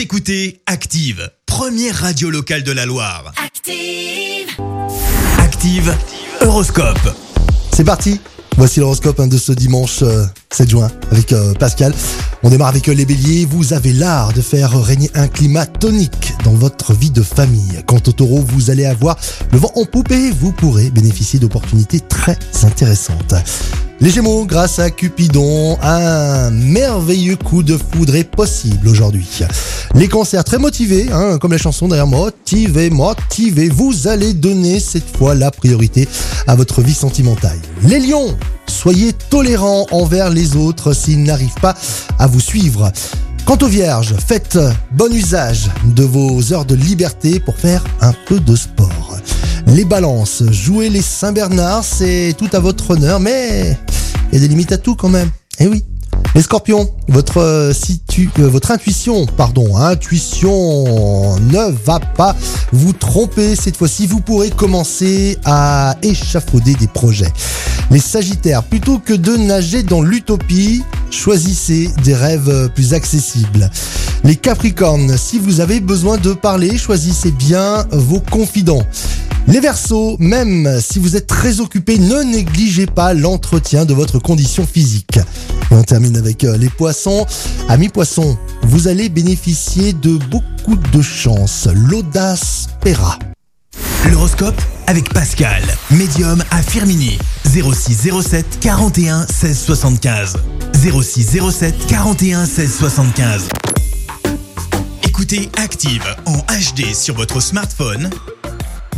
Vous écoutez Active, première radio locale de la Loire. Active. Active, Horoscope. C'est parti Voici l'horoscope hein, de ce dimanche euh, 7 juin avec euh, Pascal. On démarre avec euh, les béliers. Vous avez l'art de faire régner un climat tonique dans votre vie de famille. Quant au taureau, vous allez avoir le vent en poupe et vous pourrez bénéficier d'opportunités très intéressantes. Les Gémeaux, grâce à Cupidon, un merveilleux coup de foudre est possible aujourd'hui. Les cancers, très motivés, hein, comme la chanson derrière motivé, motivé, vous allez donner cette fois la priorité à votre vie sentimentale. Les lions, soyez tolérants envers les autres s'ils n'arrivent pas à vous suivre. Quant aux vierges, faites bon usage de vos heures de liberté pour faire un peu de sport. Les balances, jouez les Saint-Bernard, c'est tout à votre honneur, mais il y a des limites à tout quand même. Eh oui. Les scorpions, votre, euh, euh, intuition, pardon, intuition ne va pas vous tromper. Cette fois-ci, vous pourrez commencer à échafauder des projets. Les sagittaires, plutôt que de nager dans l'utopie, choisissez des rêves plus accessibles. Les capricornes, si vous avez besoin de parler, choisissez bien vos confidents. Les Verseaux, même si vous êtes très occupé, ne négligez pas l'entretien de votre condition physique. On termine avec euh, les poissons. Amis poissons, vous allez bénéficier de beaucoup de chance. L'audace paiera. L'horoscope avec Pascal, médium à Firmini. 06 07 41 16 75. 06 07 41 16 75. Écoutez Active en HD sur votre smartphone,